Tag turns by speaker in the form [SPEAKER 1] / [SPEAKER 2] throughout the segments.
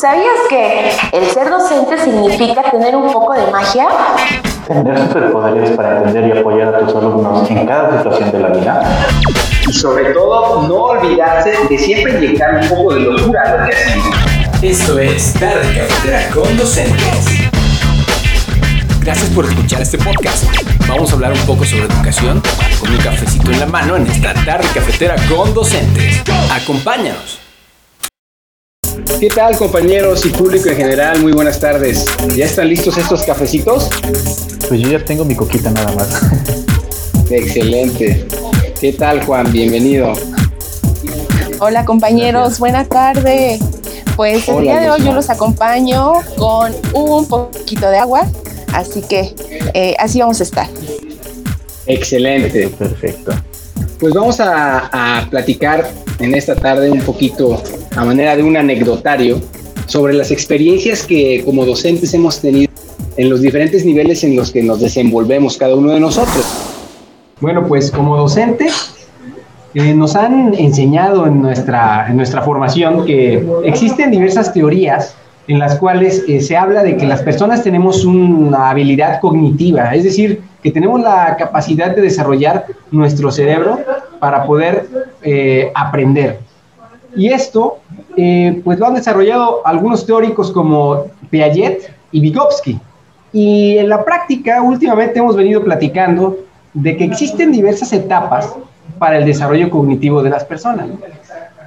[SPEAKER 1] ¿Sabías que el ser docente significa tener un poco de magia?
[SPEAKER 2] Tener superpoderes para entender y apoyar a tus alumnos en cada situación de la vida.
[SPEAKER 3] Y sobre todo, no olvidarse de siempre inyectar un poco de locura a lo que.
[SPEAKER 4] Esto es Tarde Cafetera con Docentes. Gracias por escuchar este podcast. Vamos a hablar un poco sobre educación con un cafecito en la mano en esta tarde cafetera con docentes. Acompáñanos.
[SPEAKER 3] ¿Qué tal compañeros y público en general? Muy buenas tardes. ¿Ya están listos estos cafecitos?
[SPEAKER 2] Pues yo ya tengo mi coquita nada más.
[SPEAKER 3] Excelente. ¿Qué tal Juan? Bienvenido.
[SPEAKER 5] Hola compañeros, buena tarde. Pues el día de hoy yo los acompaño con un poquito de agua, así que eh, así vamos a estar.
[SPEAKER 3] Excelente.
[SPEAKER 2] Perfecto.
[SPEAKER 3] Pues vamos a, a platicar en esta tarde un poquito a manera de un anecdotario sobre las experiencias que como docentes hemos tenido en los diferentes niveles en los que nos desenvolvemos cada uno de nosotros. Bueno, pues como docente eh, nos han enseñado en nuestra, nuestra formación que existen diversas teorías en las cuales eh, se habla de que las personas tenemos una habilidad cognitiva, es decir, que tenemos la capacidad de desarrollar nuestro cerebro para poder eh, aprender. Y esto, eh, pues lo han desarrollado algunos teóricos como Piaget y Vygotsky. Y en la práctica, últimamente hemos venido platicando de que existen diversas etapas para el desarrollo cognitivo de las personas.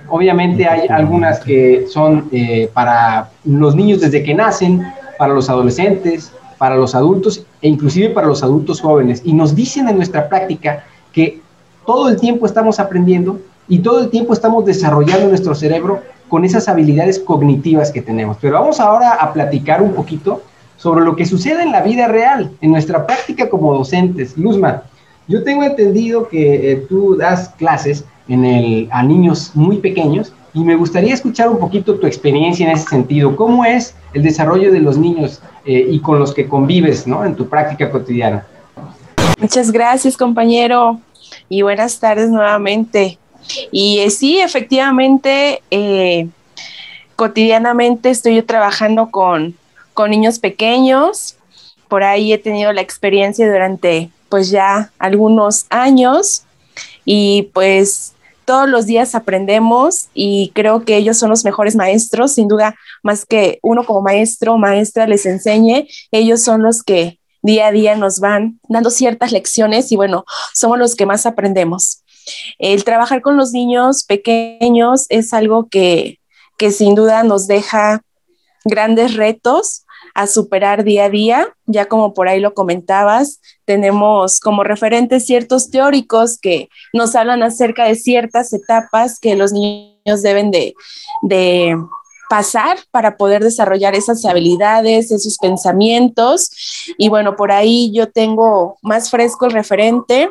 [SPEAKER 3] Obviamente hay algunas que son eh, para los niños desde que nacen, para los adolescentes, para los adultos e inclusive para los adultos jóvenes. Y nos dicen en nuestra práctica que todo el tiempo estamos aprendiendo y todo el tiempo estamos desarrollando nuestro cerebro con esas habilidades cognitivas que tenemos. Pero vamos ahora a platicar un poquito sobre lo que sucede en la vida real, en nuestra práctica como docentes. Luzma, yo tengo entendido que eh, tú das clases en el, a niños muy pequeños y me gustaría escuchar un poquito tu experiencia en ese sentido. ¿Cómo es el desarrollo de los niños eh, y con los que convives ¿no? en tu práctica cotidiana?
[SPEAKER 5] Muchas gracias, compañero, y buenas tardes nuevamente. Y eh, sí, efectivamente, eh, cotidianamente estoy trabajando con, con niños pequeños. Por ahí he tenido la experiencia durante pues ya algunos años y pues todos los días aprendemos y creo que ellos son los mejores maestros, sin duda, más que uno como maestro o maestra les enseñe, ellos son los que día a día nos van dando ciertas lecciones y bueno, somos los que más aprendemos. El trabajar con los niños pequeños es algo que, que sin duda nos deja grandes retos a superar día a día. Ya como por ahí lo comentabas, tenemos como referentes ciertos teóricos que nos hablan acerca de ciertas etapas que los niños deben de, de pasar para poder desarrollar esas habilidades, esos pensamientos. Y bueno, por ahí yo tengo más fresco el referente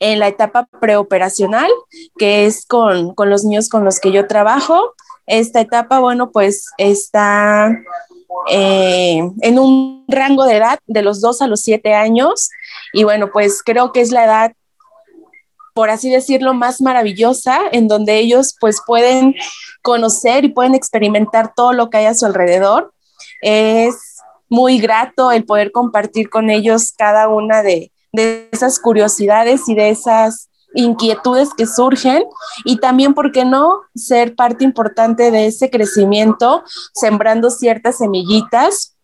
[SPEAKER 5] en la etapa preoperacional, que es con, con los niños con los que yo trabajo. Esta etapa, bueno, pues está eh, en un rango de edad de los 2 a los 7 años. Y bueno, pues creo que es la edad, por así decirlo, más maravillosa, en donde ellos pues pueden conocer y pueden experimentar todo lo que hay a su alrededor. Es muy grato el poder compartir con ellos cada una de, de esas curiosidades y de esas inquietudes que surgen y también, ¿por qué no?, ser parte importante de ese crecimiento, sembrando ciertas semillitas.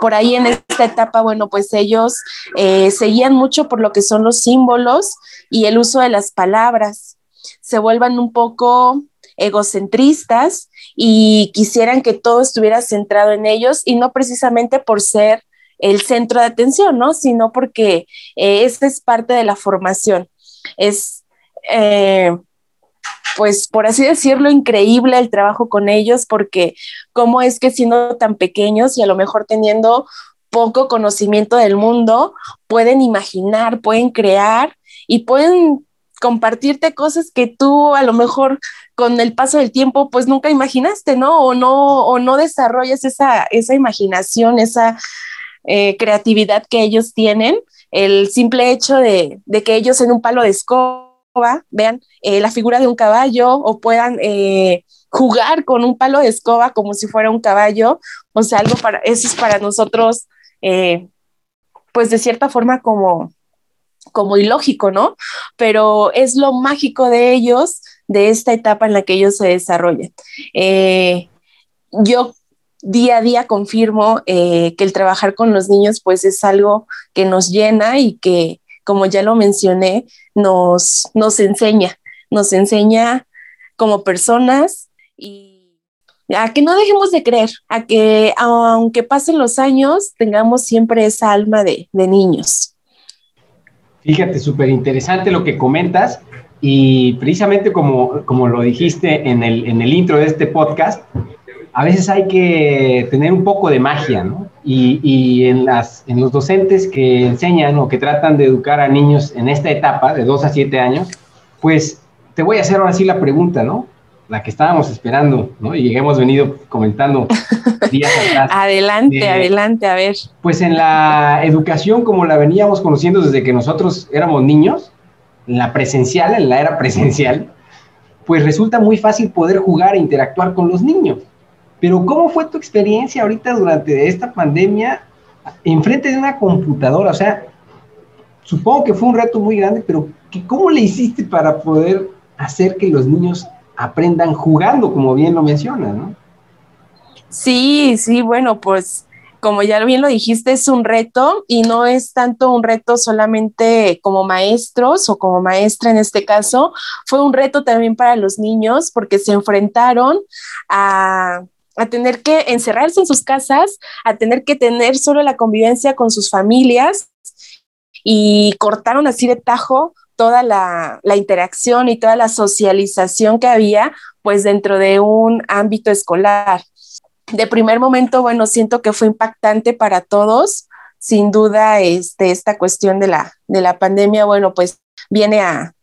[SPEAKER 5] Por ahí en esta etapa, bueno, pues ellos eh, seguían mucho por lo que son los símbolos y el uso de las palabras. Se vuelvan un poco egocentristas y quisieran que todo estuviera centrado en ellos y no precisamente por ser el centro de atención, ¿no? Sino porque eh, esa es parte de la formación. Es, eh, pues, por así decirlo, increíble el trabajo con ellos, porque cómo es que siendo tan pequeños y a lo mejor teniendo poco conocimiento del mundo, pueden imaginar, pueden crear y pueden compartirte cosas que tú a lo mejor con el paso del tiempo pues nunca imaginaste, ¿no? O no, o no desarrollas esa, esa imaginación, esa eh, creatividad que ellos tienen, el simple hecho de, que ellos en un palo de escoba vean eh, la figura de un caballo o puedan eh, jugar con un palo de escoba como si fuera un caballo. O sea, algo para, eso es para nosotros, eh, pues de cierta forma como, como ilógico, ¿no? Pero es lo mágico de ellos, de esta etapa en la que ellos se desarrollan. yo día a día confirmo que el trabajar con los niños pues es algo que nos llena y que como ya lo mencioné, nos, nos enseña, nos enseña como personas y a que no dejemos de creer, a que aunque pasen los años, tengamos siempre esa alma de, niños.
[SPEAKER 3] Fíjate, súper interesante lo que comentas y precisamente como, como lo dijiste en el, en el intro de este podcast, a veces hay que tener un poco de magia, ¿no? Y, en, las, en los docentes que enseñan o que tratan de educar a niños en esta etapa, de 2 a 7 años, pues te voy a hacer ahora sí la pregunta, ¿no? La que estábamos esperando, ¿no? Y hemos venido comentando días atrás.
[SPEAKER 5] adelante, adelante, a ver.
[SPEAKER 3] Pues en la educación, como la veníamos conociendo desde que nosotros éramos niños, en la presencial, en la era presencial, pues resulta muy fácil poder jugar e interactuar con los niños. Pero ¿cómo fue tu experiencia ahorita durante esta pandemia enfrente de una computadora? O sea, supongo que fue un reto muy grande, pero ¿cómo le hiciste para poder hacer que los niños aprendan jugando, como bien lo mencionas, ¿no?
[SPEAKER 5] Sí, sí, bueno, pues como ya bien lo dijiste, es un reto y no es tanto un reto solamente como maestros o como maestra en este caso, fue un reto también para los niños porque se enfrentaron a a tener que encerrarse en sus casas, a tener que tener solo la convivencia con sus familias y cortaron así de tajo toda la, interacción y toda la socialización que había pues dentro de un ámbito escolar. De primer momento, bueno, siento que fue impactante para todos. Sin duda, este, esta cuestión de la, de la pandemia, bueno, pues viene a,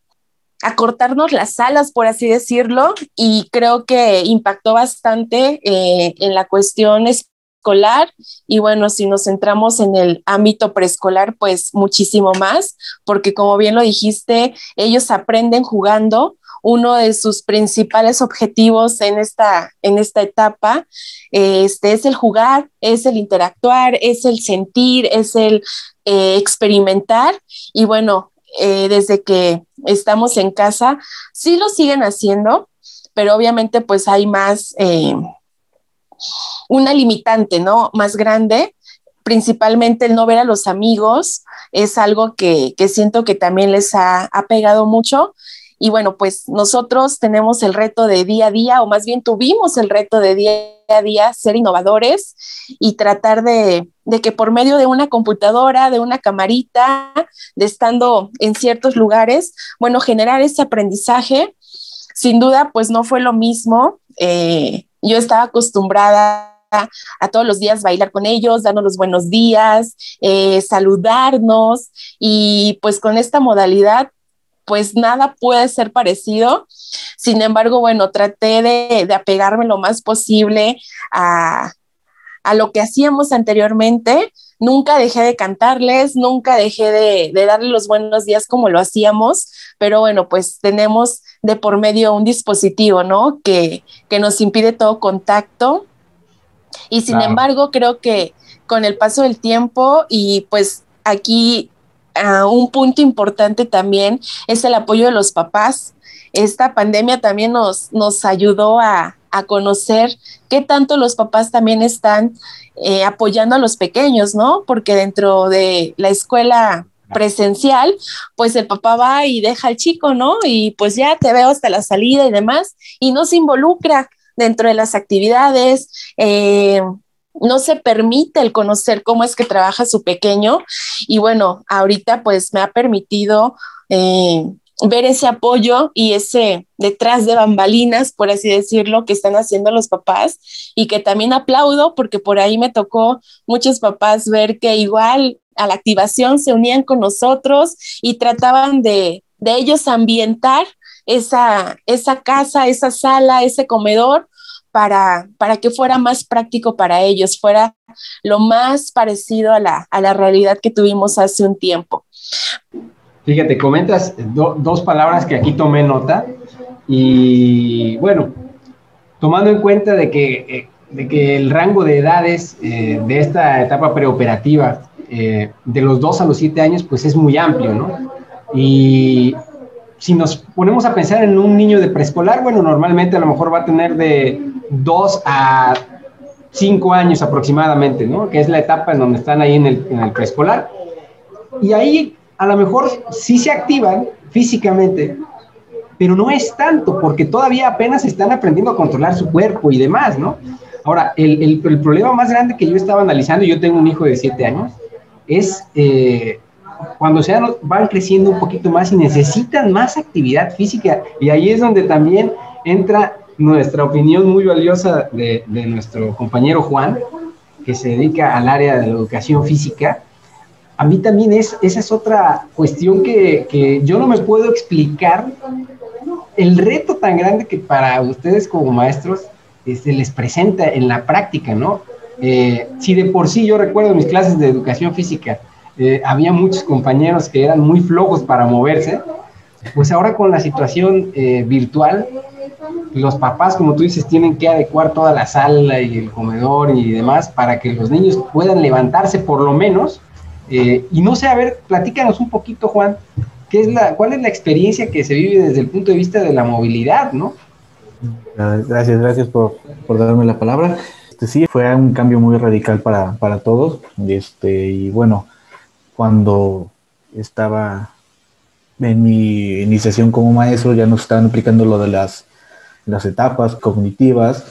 [SPEAKER 5] a cortarnos las alas, por así decirlo, y creo que impactó bastante eh, en la cuestión escolar y bueno, si nos centramos en el ámbito preescolar, pues muchísimo más, porque como bien lo dijiste, ellos aprenden jugando. Uno de sus principales objetivos en esta, en esta etapa este, es el jugar, es el interactuar, es el sentir, es el eh, experimentar. Y bueno, eh, desde que estamos en casa, sí lo siguen haciendo, pero obviamente pues hay más, eh, una limitante, ¿no? Más grande, principalmente el no ver a los amigos, es algo que, siento que también les ha, ha pegado mucho. Y bueno, pues nosotros tenemos el reto de día a día, o más bien tuvimos el reto de día a día ser innovadores y tratar de, que por medio de una computadora, de una camarita, de estando en ciertos lugares, bueno, generar ese aprendizaje. Sin duda, pues no fue lo mismo. Eh, yo estaba acostumbrada a todos los días bailar con ellos, darnos los buenos días, eh, saludarnos y pues con esta modalidad pues nada puede ser parecido. Sin embargo, bueno, traté de, apegarme lo más posible a, lo que hacíamos anteriormente. Nunca dejé de cantarles, nunca dejé de, de darle los buenos días como lo hacíamos, pero bueno, pues tenemos de por medio un dispositivo, ¿no? Que, nos impide todo contacto. Y sin embargo, creo que con el paso del tiempo y pues aquí un punto importante también es el apoyo de los papás. Esta pandemia también nos, nos ayudó a, conocer qué tanto los papás también están eh, apoyando a los pequeños, ¿no? Porque dentro de la escuela presencial, pues el papá va y deja al chico, ¿no? Y pues ya te veo hasta la salida y demás, y no se involucra dentro de las actividades. Eh, no se permite el conocer cómo es que trabaja su pequeño. Y bueno, ahorita pues me ha permitido eh, ver ese apoyo y ese detrás de bambalinas, por así decirlo, que están haciendo los papás. Y que también aplaudo porque por ahí me tocó muchos papás ver que igual a la activación se unían con nosotros y trataban de, de ellos ambientar esa, esa casa, esa sala, ese comedor para, para que fuera más práctico para ellos, fuera lo más parecido a la, realidad que tuvimos hace un tiempo.
[SPEAKER 3] Fíjate, comentas dos palabras que aquí tomé nota y bueno, tomando en cuenta de que, eh, de que el rango de edades eh, de esta etapa preoperativa eh, de los 2 a los 7 años pues es muy amplio, ¿no? Y si nos ponemos a pensar en un niño de preescolar, bueno, normalmente a lo mejor va a tener de 2 a 5 años aproximadamente, ¿no? Que es la etapa en donde están ahí en el, en el preescolar. Y ahí a lo mejor sí se activan físicamente, pero no es tanto, porque todavía apenas están aprendiendo a controlar su cuerpo y demás, ¿no? Ahora, el, el, problema más grande que yo estaba analizando, yo tengo un hijo de 7 años, es eh, cuando se van creciendo un poquito más y necesitan más actividad física, y ahí es donde también entra nuestra opinión muy valiosa de, nuestro compañero Juan, que se dedica al área de la educación física, a mí también es, esa es otra cuestión que, que, yo no me puedo explicar el reto tan grande que para ustedes como maestros se este, les presenta en la práctica, ¿no? Eh, si de por sí yo recuerdo mis clases de educación física, eh, había muchos compañeros que eran muy flojos para moverse, pues ahora con la situación eh, virtual, los papás, como tú dices, tienen que adecuar toda la sala y el comedor y demás para que los niños puedan levantarse por lo menos. y no sé, a ver, platícanos un poquito, Juan, es la, ¿cuál es la experiencia que se vive desde el punto de vista de la movilidad, no?
[SPEAKER 2] Gracias, gracias por, por darme la palabra. Este, sí, fue un cambio muy radical para, para todos. Este, y bueno, cuando estaba en mi iniciación como maestro, ya nos estaban aplicando lo de las, etapas cognitivas.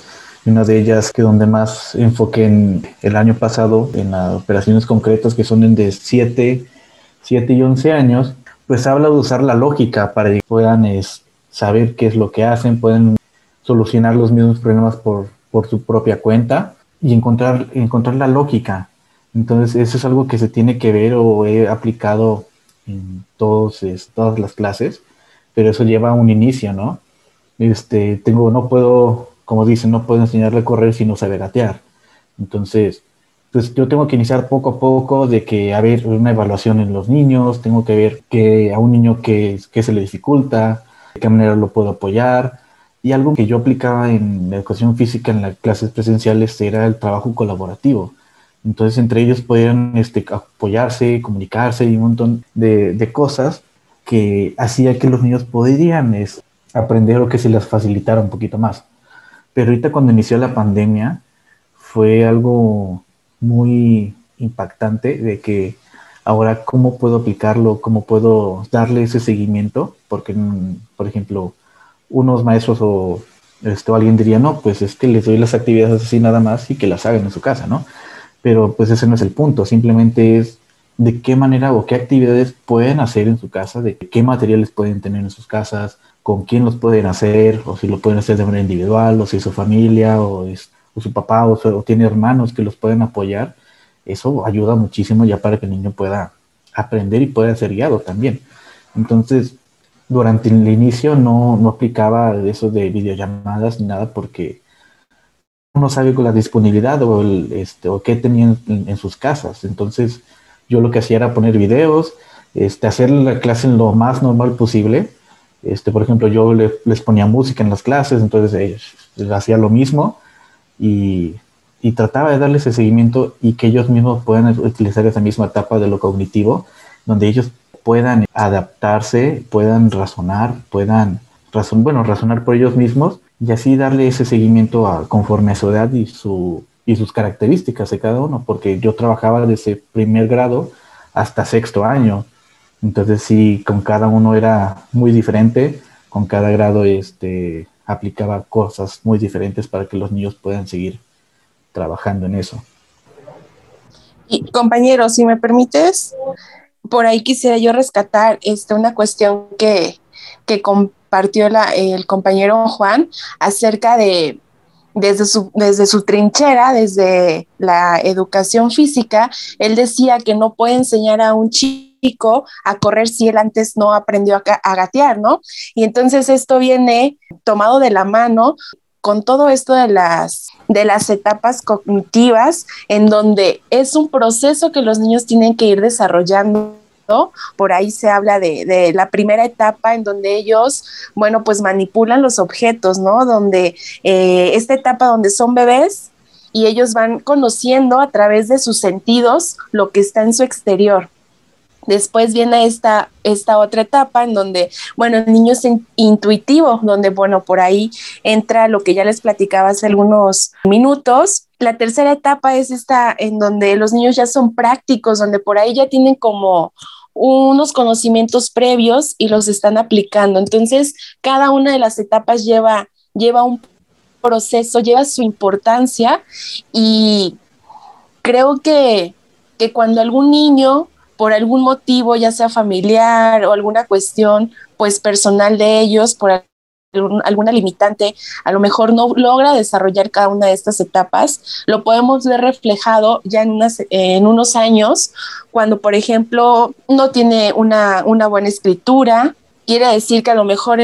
[SPEAKER 2] Una de ellas que donde más enfoqué en el año pasado en las operaciones concretas que son de 7, 7 y 11 años, pues habla de usar la lógica para que puedan saber qué es lo que hacen, pueden solucionar los mismos problemas por, por su propia cuenta y encontrar, encontrar la lógica. Entonces, eso es algo que se tiene que ver o he aplicado en todos, todas las clases, pero eso lleva a un inicio, ¿no? Este, tengo, no puedo, como dicen, no puedo enseñarle a correr si no sabe gatear. Entonces, pues yo tengo que iniciar poco a poco de que haber una evaluación en los niños, tengo que ver que a un niño que, se le dificulta, de qué manera lo puedo apoyar. Y algo que yo aplicaba en la educación física en las clases presenciales era el trabajo colaborativo. Entonces entre ellos podían este, apoyarse, comunicarse y un montón de, cosas que hacía que los niños podrían aprender o que se les facilitara un poquito más. Pero ahorita cuando inició la pandemia fue algo muy impactante de que ahora cómo puedo aplicarlo, cómo puedo darle ese seguimiento, porque, mm, por ejemplo, unos maestros o, este, alguien diría, no, pues es que les doy las actividades así nada más y que las hagan en su casa, ¿no? Pero pues ese no es el punto, simplemente es de qué manera o qué actividades pueden hacer en su casa, de qué materiales pueden tener en sus casas, con quién los pueden hacer, o si lo pueden hacer de manera individual, o si su familia, o es, su papá o, tiene hermanos que los pueden apoyar, eso ayuda muchísimo ya para que el niño pueda aprender y pueda ser guiado también. Entonces, durante el inicio no, no aplicaba eso de videollamadas ni nada porque uno sabe con la disponibilidad o, el, este, o qué tenían en, sus casas. Entonces, yo lo que hacía era poner videos, este, hacer la clase lo más normal posible. Este, por ejemplo, yo les ponía música en las clases, entonces ellos hacía lo mismo y, trataba de darles ese seguimiento y que ellos mismos puedan utilizar esa misma etapa de lo cognitivo, donde ellos puedan adaptarse, puedan razonar, puedan bueno, razonar por ellos mismos y así darle ese seguimiento a, conforme a su edad y, su, y sus características de cada uno, porque yo trabajaba desde primer grado hasta sexto año. Entonces sí, con cada uno era muy diferente, con cada grado este, aplicaba cosas muy diferentes para que los niños puedan seguir trabajando en eso.
[SPEAKER 5] Y compañero, si me permites, por ahí quisiera yo rescatar este, una cuestión que, que compartió el compañero Juan acerca de desde su, desde su trinchera, desde la educación física, él decía que no puede enseñar a un chico a correr si él antes no aprendió a, gatear, ¿no? Y entonces esto viene tomado de la mano con todo esto de las, de las etapas cognitivas, en donde es un proceso que los niños tienen que ir desarrollando por ahí se habla de, la primera etapa en donde ellos, bueno, pues manipulan los objetos, ¿no? Donde eh, esta etapa donde son bebés y ellos van conociendo a través de sus sentidos lo que está en su exterior. Después viene esta, esta otra etapa en donde, bueno, el niño es intuitivo, donde, bueno, por ahí entra lo que ya les platicaba hace algunos minutos. La tercera etapa es esta en donde los niños ya son prácticos, donde por ahí ya tienen como unos conocimientos previos y los están aplicando. Entonces, cada una de las etapas lleva, lleva un proceso, lleva su importancia y creo que, que cuando algún niño por algún motivo, ya sea familiar o alguna cuestión pues personal de ellos, por alguna limitante, a lo mejor no logra desarrollar cada una de estas etapas, lo podemos ver reflejado ya en, unas, en unos años, cuando por ejemplo no tiene una, una buena escritura, quiere decir que a lo mejor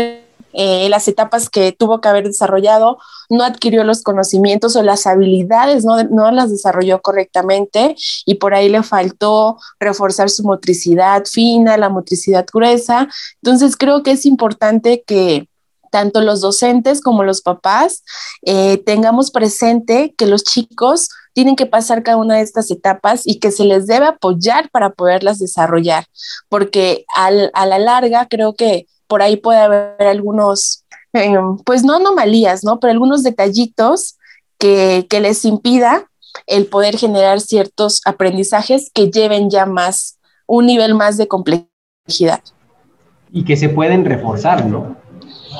[SPEAKER 5] eh, las etapas que tuvo que haber desarrollado, no adquirió los conocimientos o las habilidades, no, no las desarrolló correctamente y por ahí le faltó reforzar su motricidad fina, la motricidad gruesa. Entonces creo que es importante que tanto los docentes como los papás eh, tengamos presente que los chicos tienen que pasar cada una de estas etapas y que se les debe apoyar para poderlas desarrollar, porque a la larga creo que por ahí puede haber algunos, eh, pues no anomalías, ¿no? Pero algunos detallitos que, que les impida el poder generar ciertos aprendizajes que lleven ya más, un nivel más de complejidad.
[SPEAKER 3] Y que se pueden reforzar, ¿no?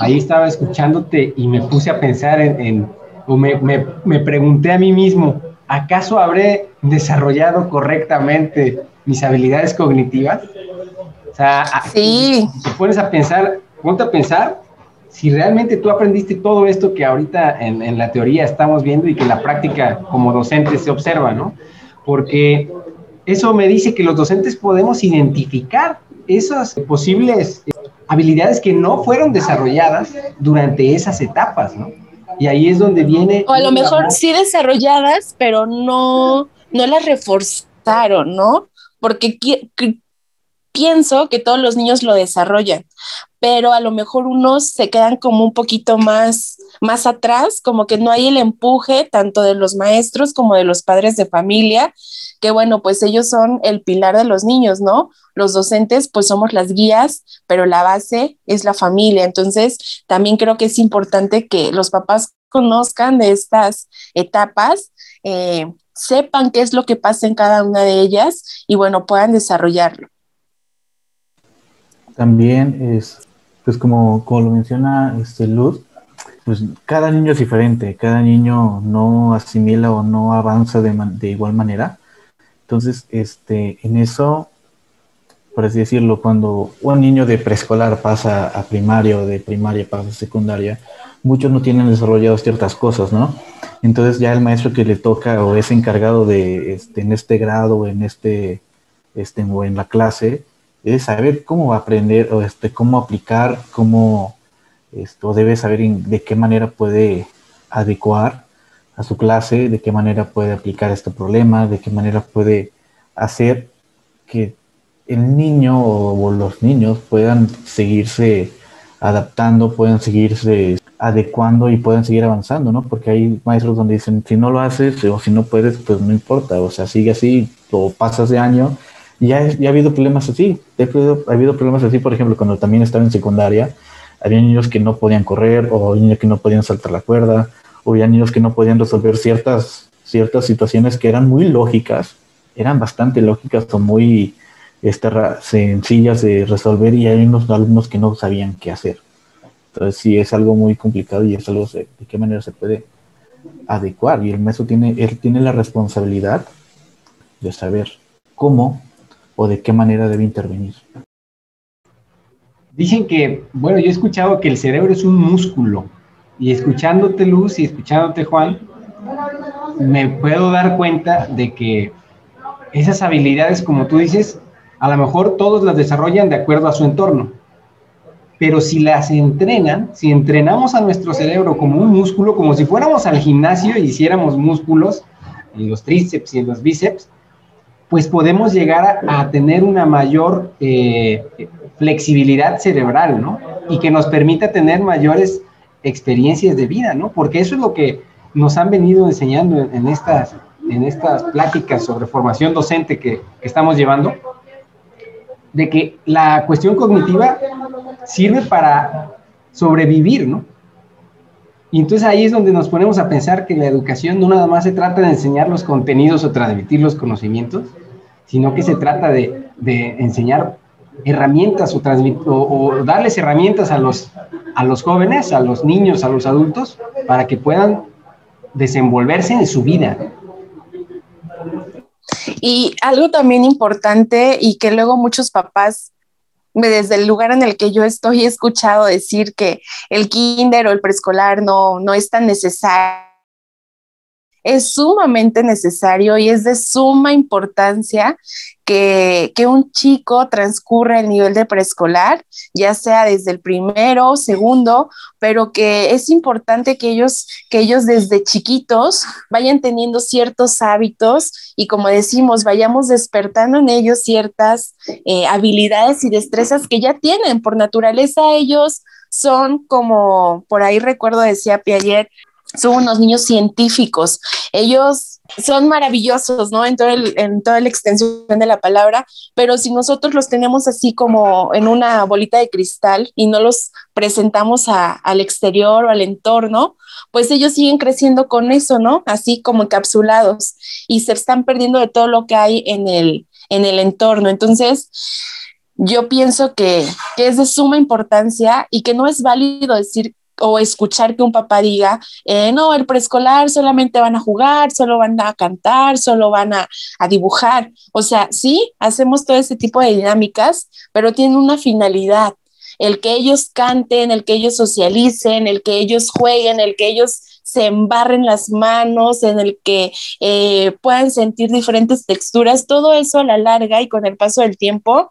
[SPEAKER 3] Ahí estaba escuchándote y me puse a pensar en, o me, me, me, pregunté a mí mismo, ¿acaso habré desarrollado correctamente mis habilidades cognitivas? O sea,
[SPEAKER 5] sí.
[SPEAKER 3] si te pones a pensar, ponte a pensar si realmente tú aprendiste todo esto que ahorita en, en, la teoría estamos viendo y que en la práctica como docentes se observa, ¿no? Porque eso me dice que los docentes podemos identificar esas posibles habilidades que no fueron desarrolladas durante esas etapas, ¿no? Y ahí es donde viene...
[SPEAKER 5] O a lo mejor sí desarrolladas, pero no, no las reforzaron, ¿no? Porque pienso que todos los niños lo desarrollan, pero a lo mejor unos se quedan como un poquito más, más atrás, como que no hay el empuje tanto de los maestros como de los padres de familia, que bueno, pues ellos son el pilar de los niños, ¿no? Los docentes pues somos las guías, pero la base es la familia. Entonces, también creo que es importante que los papás conozcan de estas etapas. Eh, sepan qué es lo que pasa en cada una de ellas y bueno, puedan desarrollarlo.
[SPEAKER 2] También es, pues como, como lo menciona este Luz, pues cada niño es diferente, cada niño no asimila o no avanza de, igual manera. Entonces, este, en eso, por así decirlo, cuando un niño de preescolar pasa a primaria o de primaria pasa a secundaria, muchos no tienen desarrollado ciertas cosas, ¿no? Entonces ya el maestro que le toca o es encargado de, este, en este grado en este, este, o en la clase, es saber cómo aprender o este, cómo aplicar, cómo esto debe saber de qué manera puede adecuar a su clase, de qué manera puede aplicar este problema, de qué manera puede hacer que el niño o, los niños puedan seguirse adaptando, puedan seguirse adecuando y puedan seguir avanzando, ¿no? Porque hay maestros donde dicen, si no lo haces o si no puedes, pues no importa, o sea, sigue así o pasas de año ya, ya ha habido problemas así. Ha habido, ha habido problemas así, por ejemplo, cuando también estaba en secundaria, había niños que no podían correr, o niños que no podían saltar la cuerda, o había niños que no podían resolver ciertas, ciertas situaciones que eran muy lógicas, eran bastante lógicas o muy este, sencillas de resolver, y hay unos alumnos que no sabían qué hacer. Entonces sí es algo muy complicado y es algo de, qué manera se puede adecuar. Y el maestro tiene, él tiene la responsabilidad de saber cómo o de qué manera debe intervenir?
[SPEAKER 3] Dicen que, bueno, yo he escuchado que el cerebro es un músculo y escuchándote Luz y escuchándote Juan, me puedo dar cuenta de que esas habilidades, como tú dices, a lo mejor todos las desarrollan de acuerdo a su entorno. Pero si las entrenan, si entrenamos a nuestro cerebro como un músculo, como si fuéramos al gimnasio y hiciéramos músculos en los tríceps y en los bíceps, pues podemos llegar a, tener una mayor eh, flexibilidad cerebral, ¿no? Y que nos permita tener mayores experiencias de vida, ¿no? Porque eso es lo que nos han venido enseñando en, estas, en estas pláticas sobre formación docente que, que estamos llevando, de que la cuestión cognitiva sirve para sobrevivir, ¿no? Y entonces ahí es donde nos ponemos a pensar que la educación no nada más se trata de enseñar los contenidos o transmitir los conocimientos, sino que se trata de, enseñar herramientas o, o, darles herramientas a los, a los jóvenes, a los niños, a los adultos, para que puedan desenvolverse en su vida.
[SPEAKER 5] Y algo también importante y que luego muchos papás desde el lugar en el que yo estoy he escuchado decir que el kinder o el preescolar no, no es tan necesario es sumamente necesario y es de suma importancia que, un chico transcurra el nivel de preescolar, ya sea desde el primero, segundo, pero que es importante que ellos, que ellos desde chiquitos vayan teniendo ciertos hábitos y como decimos, vayamos despertando en ellos ciertas eh, habilidades y destrezas que ya tienen. Por naturaleza ellos son como, por ahí recuerdo decía Piaget, son unos niños científicos. Ellos son maravillosos, ¿no? En, todo en toda la extensión de la palabra, pero si nosotros los tenemos así como en una bolita de cristal y no los presentamos al exterior o al entorno, pues ellos siguen creciendo con eso, ¿no? Así como encapsulados y se están perdiendo de todo lo que hay en el, en el entorno. Entonces, yo pienso que, que es de suma importancia y que no es válido decir o escuchar que un papá diga, eh, no, el preescolar solamente van a jugar, solo van a cantar, solo van a, dibujar. O sea, sí, hacemos todo ese tipo de dinámicas, pero tienen una finalidad, el que ellos canten, el que ellos socialicen, el que ellos jueguen, el que ellos se embarren las manos, en el que eh, puedan sentir diferentes texturas, todo eso a la larga y con el paso del tiempo,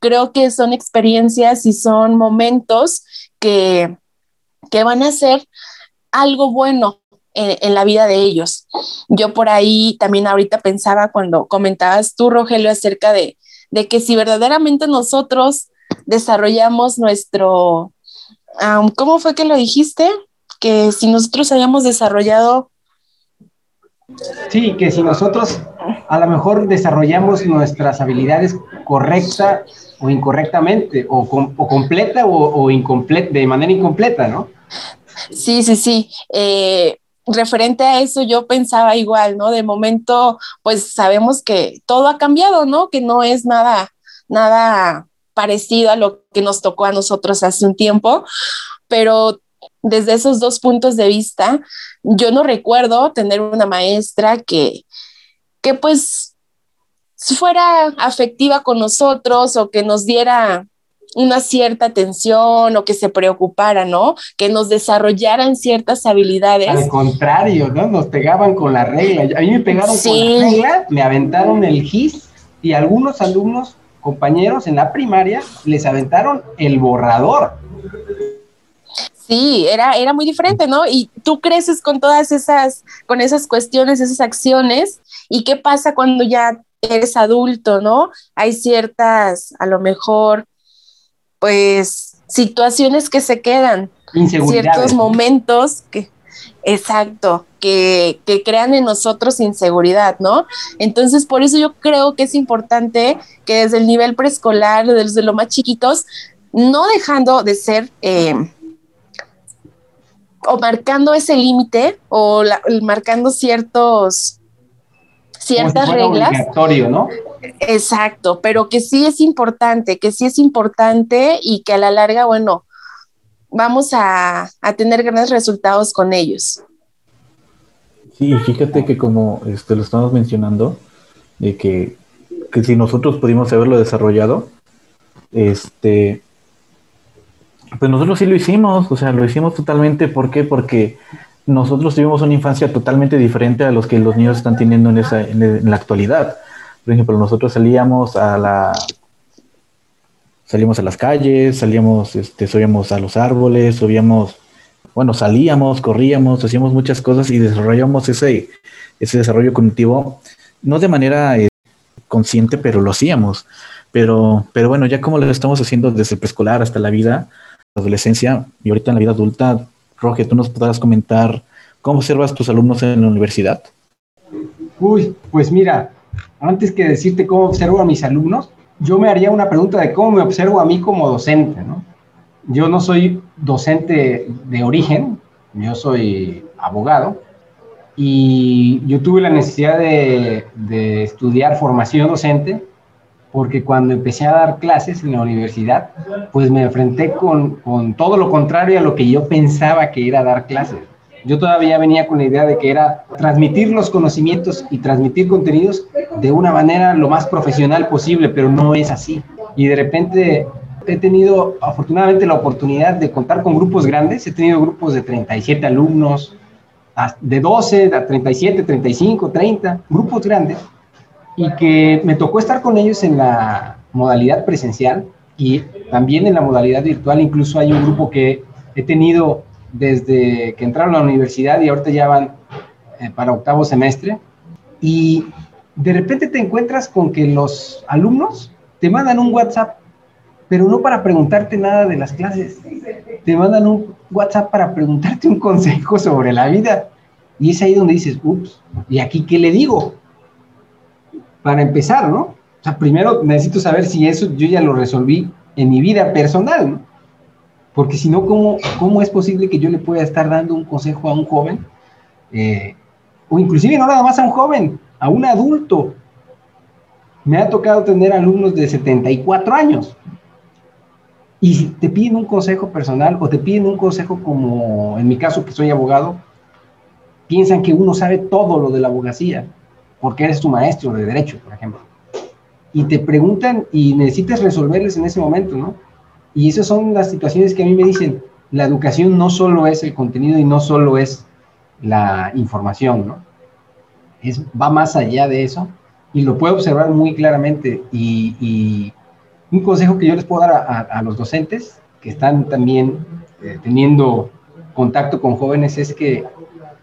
[SPEAKER 5] creo que son experiencias y son momentos que, que van a ser algo bueno en, la vida de ellos. Yo por ahí también ahorita pensaba cuando comentabas tú, Rogelio, acerca de, que si verdaderamente nosotros desarrollamos nuestro, ¿cómo fue que lo dijiste? Que si nosotros hayamos desarrollado...
[SPEAKER 3] Sí, que si nosotros a lo mejor desarrollamos nuestras habilidades correctas o incorrectamente, o, o completa o, incompleta, de manera incompleta, ¿no?
[SPEAKER 5] Sí, sí, sí. Eh, referente a eso, yo pensaba igual, ¿no? De momento, pues sabemos que todo ha cambiado, ¿no? Que no es nada, nada parecido a lo que nos tocó a nosotros hace un tiempo, pero desde esos dos puntos de vista, yo no recuerdo tener una maestra que, que pues fuera afectiva con nosotros o que nos diera una cierta atención o que se preocupara, ¿no? Que nos desarrollaran ciertas habilidades.
[SPEAKER 3] Al contrario, ¿no? Nos pegaban con la regla. A mí me pegaron con la regla, me aventaron el GIS y algunos alumnos, compañeros en la primaria, les aventaron el borrador.
[SPEAKER 5] Sí, era, era muy diferente, ¿no? Y tú creces con todas esas, con esas cuestiones, esas acciones, ¿y qué pasa cuando ya eres adulto, ¿no? Hay ciertas, a lo mejor, pues, situaciones que se quedan, ciertos momentos que, exacto, que, que, crean en nosotros inseguridad, ¿no? Entonces, por eso yo creo que es importante que desde el nivel preescolar, desde lo más chiquitos, no dejando de ser... Eh, o marcando ese límite o marcando ciertos ciertas reglas.
[SPEAKER 3] ¿no?
[SPEAKER 5] Exacto, pero que sí es importante, que sí es importante y que a la larga, bueno, vamos a, tener grandes resultados con ellos.
[SPEAKER 2] Sí, fíjate que como este, lo estamos mencionando, de que, que si nosotros pudimos haberlo desarrollado, este, pues nosotros sí lo hicimos, o sea, lo hicimos totalmente, ¿por qué? Porque nosotros tuvimos una infancia totalmente diferente a los que los niños están teniendo en, esa, en, la actualidad. Por ejemplo, nosotros salíamos a la salimos a las calles, salíamos, este, subíamos a los árboles, subíamos, bueno, salíamos, corríamos, hacíamos muchas cosas y desarrollamos ese, ese desarrollo cognitivo, no de manera eh, consciente, pero lo hacíamos. Pero, pero bueno, ya como lo estamos haciendo desde el preescolar hasta la vida, la adolescencia y ahorita en la vida adulta, Roger, ¿tú nos podrás comentar cómo observas tus alumnos en la universidad?
[SPEAKER 3] Uy, pues mira, antes que decirte cómo observo a mis alumnos, yo me haría una pregunta de cómo me observo a mí como docente, ¿no? Yo no soy docente de origen, yo soy abogado y yo tuve la necesidad de estudiar formación docente porque cuando empecé a dar clases en la universidad, pues me enfrenté con, con, todo lo contrario a lo que yo pensaba que era dar clases. Yo todavía venía con la idea de que era transmitir los conocimientos y transmitir contenidos de una manera lo más profesional posible, pero no es así. Y de repente he tenido afortunadamente la oportunidad de contar con grupos grandes, he tenido grupos de 37 alumnos, de 12 a 37, 35, 30, grupos grandes, y que me tocó estar con ellos en la modalidad presencial y también en la modalidad virtual. Incluso hay un grupo que he tenido desde que entraron a la universidad y ahorita ya van eh, para octavo semestre. Y de repente te encuentras con que los alumnos te mandan un WhatsApp, pero no para preguntarte nada de las clases. Te mandan un WhatsApp para preguntarte un consejo sobre la vida. Y es ahí donde dices, ups, ¿y aquí qué le digo? Para empezar, ¿no? O sea, primero necesito saber si eso yo ya lo resolví en mi vida personal, ¿no? Porque si no, ¿cómo, ¿cómo es posible que yo le pueda estar dando un consejo a un joven? Eh, o inclusive no nada más a un joven, a un adulto. Me ha tocado tener alumnos de 74 años. Y si te piden un consejo personal o te piden un consejo como, en mi caso que soy abogado, piensan que uno sabe todo lo de la abogacía porque eres tu maestro de derecho, por ejemplo. Y te preguntan y necesitas resolverles en ese momento, ¿no? Y esas son las situaciones que a mí me dicen, la educación no solo es el contenido y no solo es la información, ¿no? Es, va más allá de eso y lo puedo observar muy claramente. Y, un consejo que yo les puedo dar a, los docentes que están también eh, teniendo contacto con jóvenes es que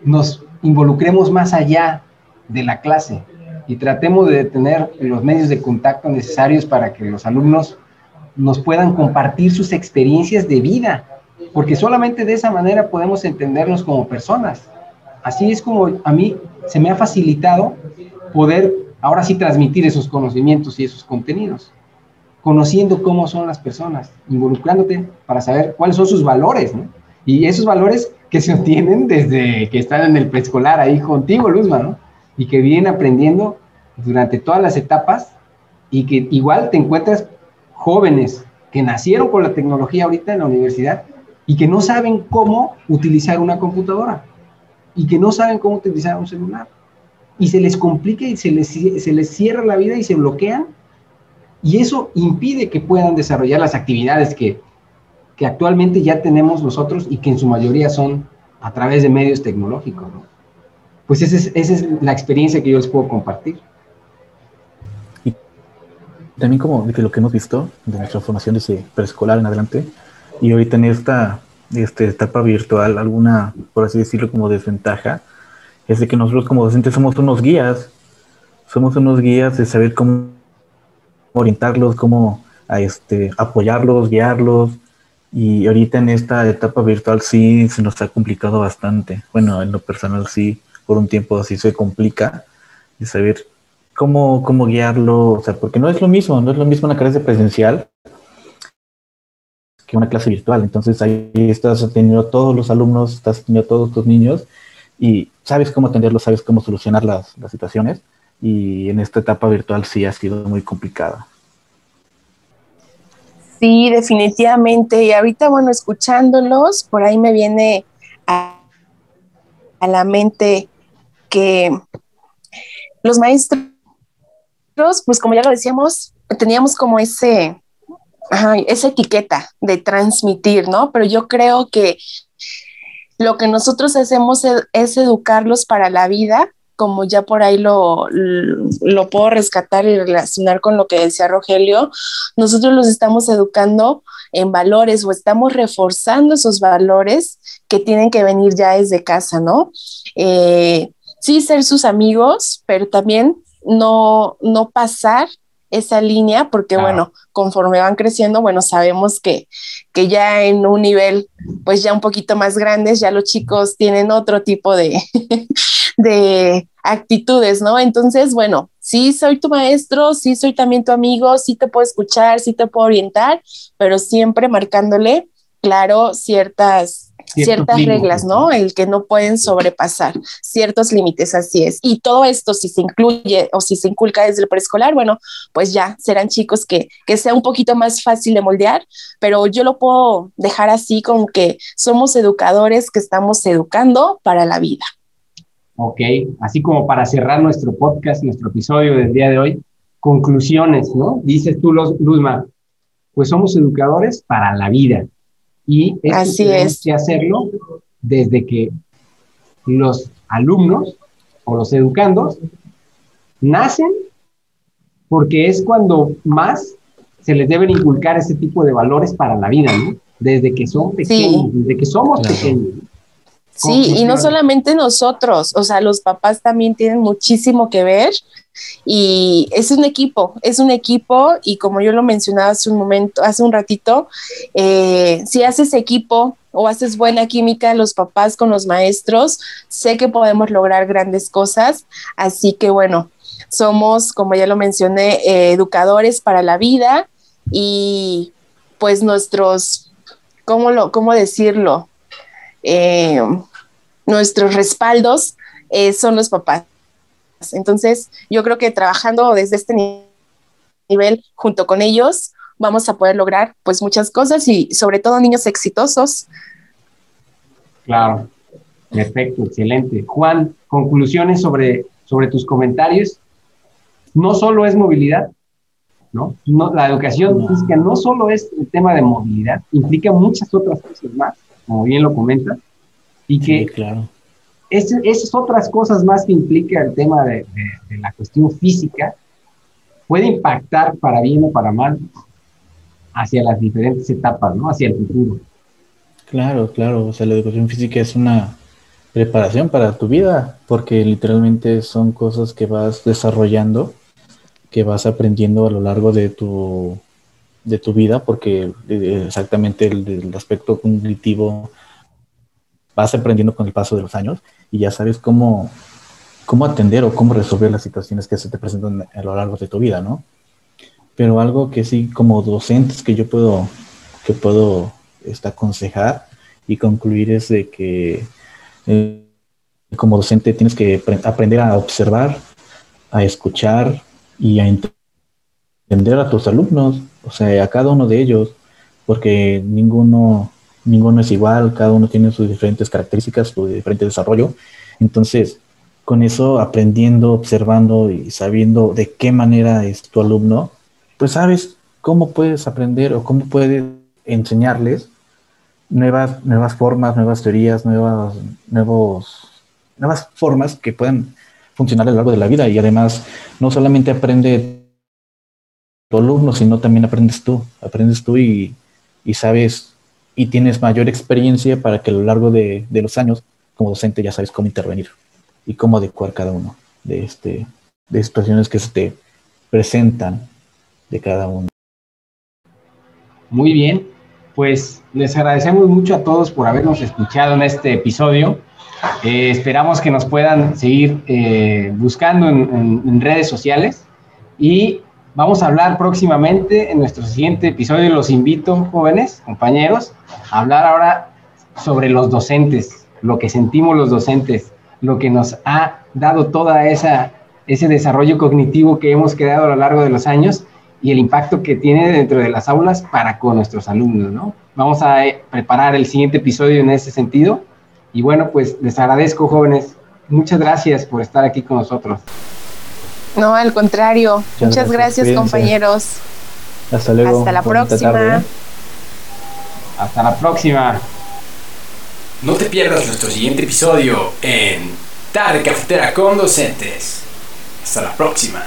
[SPEAKER 3] nos involucremos más allá de la clase y tratemos de tener los medios de contacto necesarios para que los alumnos nos puedan compartir sus experiencias de vida, porque solamente de esa manera podemos entendernos como personas. Así es como a mí se me ha facilitado poder ahora sí transmitir esos conocimientos y esos contenidos, conociendo cómo son las personas, involucrándote para saber cuáles son sus valores. Y esos valores que se obtienen desde que están en el preescolar ahí contigo, Luzma, ¿no? Y que vienen aprendiendo durante todas las etapas y que igual te encuentras jóvenes que nacieron con la tecnología ahorita en la universidad y que no saben cómo utilizar una computadora y que no saben cómo utilizar un celular. Y se les complica y se les, se les cierra la vida y se bloquean. Y eso impide que puedan desarrollar las actividades que, que actualmente ya tenemos nosotros y que en su mayoría son a través de medios tecnológicos. ¿no? Pues esa es, esa es la experiencia que yo les puedo compartir.
[SPEAKER 2] Y también como de lo que hemos visto de nuestra formación desde preescolar en adelante, y ahorita en esta este, etapa virtual, alguna, por así decirlo, como desventaja, es de que nosotros como docentes somos unos guías, somos unos guías de saber cómo orientarlos, cómo este, apoyarlos, guiarlos, y ahorita en esta etapa virtual sí se nos ha complicado bastante. Bueno, en lo personal sí, por un tiempo así se complica y saber cómo, cómo guiarlo, o sea, porque no es lo mismo, no es lo mismo una clase presencial que una clase virtual. Entonces ahí estás atendiendo a todos los alumnos, estás atendiendo a todos tus niños y sabes cómo atenderlos, sabes cómo solucionar las, las situaciones. Y en esta etapa virtual sí ha sido muy complicada.
[SPEAKER 5] Sí, definitivamente. Y ahorita, bueno, escuchándolos, por ahí me viene a, a la mente que los maestros, pues como ya lo decíamos, teníamos como ese, esa etiqueta de transmitir, ¿no? Pero yo creo que lo que nosotros hacemos es, educarlos para la vida, como ya por ahí lo, lo, puedo rescatar y relacionar con lo que decía Rogelio, nosotros los estamos educando en valores o estamos reforzando esos valores que tienen que venir ya desde casa, ¿no? Eh, sí ser sus amigos, pero también no, no pasar esa línea, porque bueno, conforme van creciendo, bueno, sabemos que, que ya en un nivel, pues ya un poquito más grandes, ya los chicos tienen otro tipo de, de actitudes, ¿no? Entonces, bueno, sí soy tu maestro, sí soy también tu amigo, sí te puedo escuchar, sí te puedo orientar, pero siempre marcándole, claro, ciertas ciertas reglas, ¿no? El que no pueden sobrepasar ciertos límites, así es. Y todo esto, si se incluye o si se inculca desde el preescolar, bueno, pues ya serán chicos que, que sea un poquito más fácil de moldear, pero yo lo puedo dejar así como que somos educadores que estamos educando para la vida.
[SPEAKER 3] Ok, así como para cerrar nuestro podcast, nuestro episodio del día de hoy, conclusiones, ¿no? Dices tú, Luzma, pues somos educadores para la vida. Y
[SPEAKER 5] Así es.
[SPEAKER 3] que hacerlo desde que los alumnos o los educandos nacen, porque es cuando más se les deben inculcar ese tipo de valores para la vida, ¿no? Desde que son pequeños, desde que somos pequeños.
[SPEAKER 5] Sí, y no solamente nosotros, o sea, los papás también tienen muchísimo que ver y es un equipo, es un equipo y como yo lo mencionaba hace un momento, hace un ratito, eh, si haces equipo o haces buena química los papás con los maestros, sé que podemos lograr grandes cosas, así que bueno, somos, como ya lo mencioné, eh, educadores para la vida y pues nuestros, ¿cómo, lo, cómo decirlo? Eh, nuestros respaldos son los papás. Entonces, yo creo que trabajando desde este nivel junto con ellos, vamos a poder lograr pues muchas cosas y sobre todo niños exitosos.
[SPEAKER 3] Claro, perfecto, excelente. Juan, conclusiones sobre, sobre tus comentarios. No solo es movilidad, ¿no? no la educación física no solo es el tema de movilidad, implica muchas otras cosas más, como bien lo comentas, y que
[SPEAKER 2] claro
[SPEAKER 3] esas otras cosas más que implica el tema de, la cuestión física puede impactar para bien o para mal hacia las diferentes etapas, ¿no? Hacia el futuro.
[SPEAKER 2] Claro, claro. O sea, la educación física es una preparación para tu vida, porque literalmente son cosas que vas desarrollando, que vas aprendiendo a lo largo de tu, de tu vida, porque eh, exactamente el, aspecto cognitivo vas aprendiendo con el paso de los años y ya sabes cómo, cómo atender o cómo resolver las situaciones que se te presentan a lo largo de tu vida, ¿no? Pero algo que sí, como docentes que yo puedo, que puedo este, aconsejar y concluir es de que eh, como docente tienes que aprender a observar, a escuchar y a entender a tus alumnos, o sea, a cada uno de ellos, porque ninguno ninguno es igual, cada uno tiene sus diferentes características, su diferente desarrollo. Entonces, con eso, aprendiendo, observando y sabiendo de qué manera es tu alumno, pues sabes cómo puedes aprender o cómo puedes enseñarles nuevas, nuevas formas, nuevas teorías, nuevas, nuevos, nuevas formas que puedan funcionar a lo largo de la vida. Y además, no solamente aprende tu alumno, sino también aprendes tú, aprendes tú y, sabes y tienes mayor experiencia para que a lo largo de, los años, como docente, ya sabes cómo intervenir y cómo adecuar cada uno de, este, de situaciones que se te presentan de cada uno.
[SPEAKER 3] Muy bien, pues les agradecemos mucho a todos por habernos escuchado en este episodio. Eh, esperamos que nos puedan seguir eh, buscando en redes sociales y Vamos a hablar próximamente en nuestro siguiente episodio. Los invito, jóvenes, compañeros, a hablar ahora sobre los docentes, lo que sentimos los docentes, lo que nos ha dado toda esa ese desarrollo cognitivo que hemos creado a lo largo de los años y el impacto que tiene dentro de las aulas para con nuestros alumnos, ¿no? Vamos a eh, preparar el siguiente episodio en ese sentido. Y bueno, pues les agradezco, jóvenes. Muchas gracias por estar aquí con nosotros.
[SPEAKER 5] No, al contrario. Muchas, gracias, compañeros.
[SPEAKER 2] Hasta luego.
[SPEAKER 5] Hasta la próxima.
[SPEAKER 3] Hasta la próxima.
[SPEAKER 4] No te pierdas nuestro siguiente episodio en Tarde Cafetera con Docentes. Hasta la próxima.